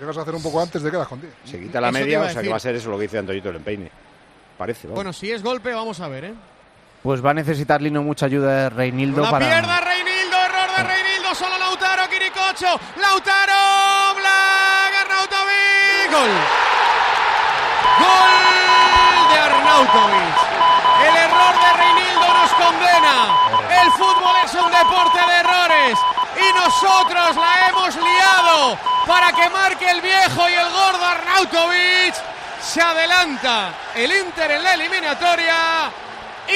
Llegas a hacer un poco antes de quedas con 10. Se quita la Eso media, o sea que va a ser eso lo que dice Antoñito el empeine. Parece, vamos. Bueno, si es golpe, vamos a ver, ¿eh? Pues va a necesitar Lino mucha ayuda de Reinildo La para. pierda Reinildo, error de Reinildo, solo Lautaro, Quiricocho, Lautaro, Black, Arnautovic, gol. Gol de Arnautovic. El error de Reinildo nos condena. El fútbol es un deporte de errores y nosotros la hemos liado para que marque el viejo y el gordo Arnautovic. Se adelanta el Inter en la eliminatoria.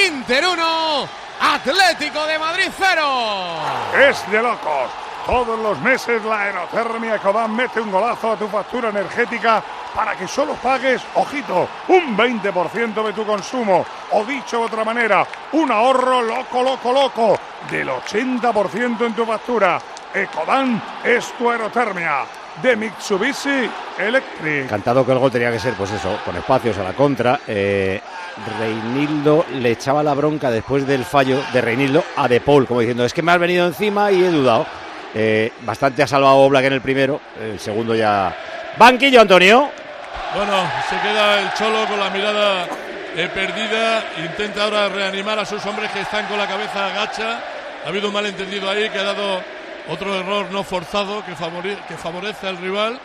Inter 1, Atlético de Madrid 0. Es de locos. Todos los meses la aerotermia Ecodan mete un golazo a tu factura energética para que solo pagues, ojito, un 20% de tu consumo. O dicho de otra manera, un ahorro loco, loco, loco del 80% en tu factura. Ecodan es tu aerotermia de Mitsubishi Electric. Cantado que el gol tenía que ser, pues eso, con espacios a la contra. Eh, Reinildo le echaba la bronca después del fallo de Reinildo a De Paul, como diciendo, es que me has venido encima y he dudado. Eh, bastante ha salvado Black en el primero, el segundo ya... Banquillo, Antonio. Bueno, se queda el Cholo con la mirada eh, perdida. Intenta ahora reanimar a sus hombres que están con la cabeza agacha. Ha habido un malentendido ahí que ha dado otro error no forzado que, favore- que favorece al rival.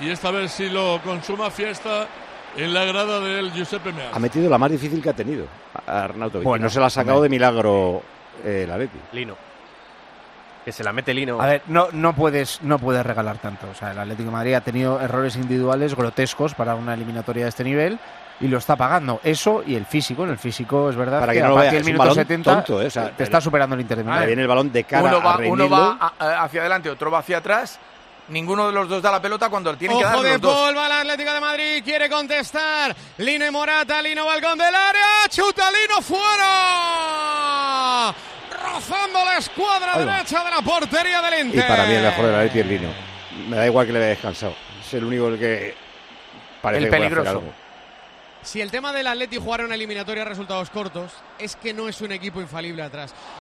Y esta vez sí lo consuma fiesta en la grada del Giuseppe Meazza. Ha metido la más difícil que ha tenido a Arnautovic. Bueno, no se la ha sacado de milagro eh, el Atleti. Lino. Que se la mete Lino. A ver, no, no, puedes, no puedes regalar tanto. O sea, el Atlético de Madrid ha tenido errores individuales grotescos para una eliminatoria de este nivel y lo está pagando. Eso y el físico. En el físico es verdad Para que que a no lo partir del minuto balón 70 tonto, ¿eh? O sea, te está superando el Inter de Ahí Milán. viene el balón de cara Uno va, a uno va a- a- hacia adelante, otro va hacia atrás. Ninguno de los dos da la pelota cuando tienen que dar Ojo de los dos. Paul, va de Madrid, quiere contestar. Lino y Morata, Lino Balcón del área, chuta Lino fuera. Rozando la escuadra derecha de la portería del Y Inter. para mí el mejor del Atleti es Lino. Me da igual que le haya descansado. Es el único el que parece El que puede hacer peligroso. algo. Si el tema del Atleti jugar una eliminatoria a resultados cortos, es que no es un equipo infalible atrás.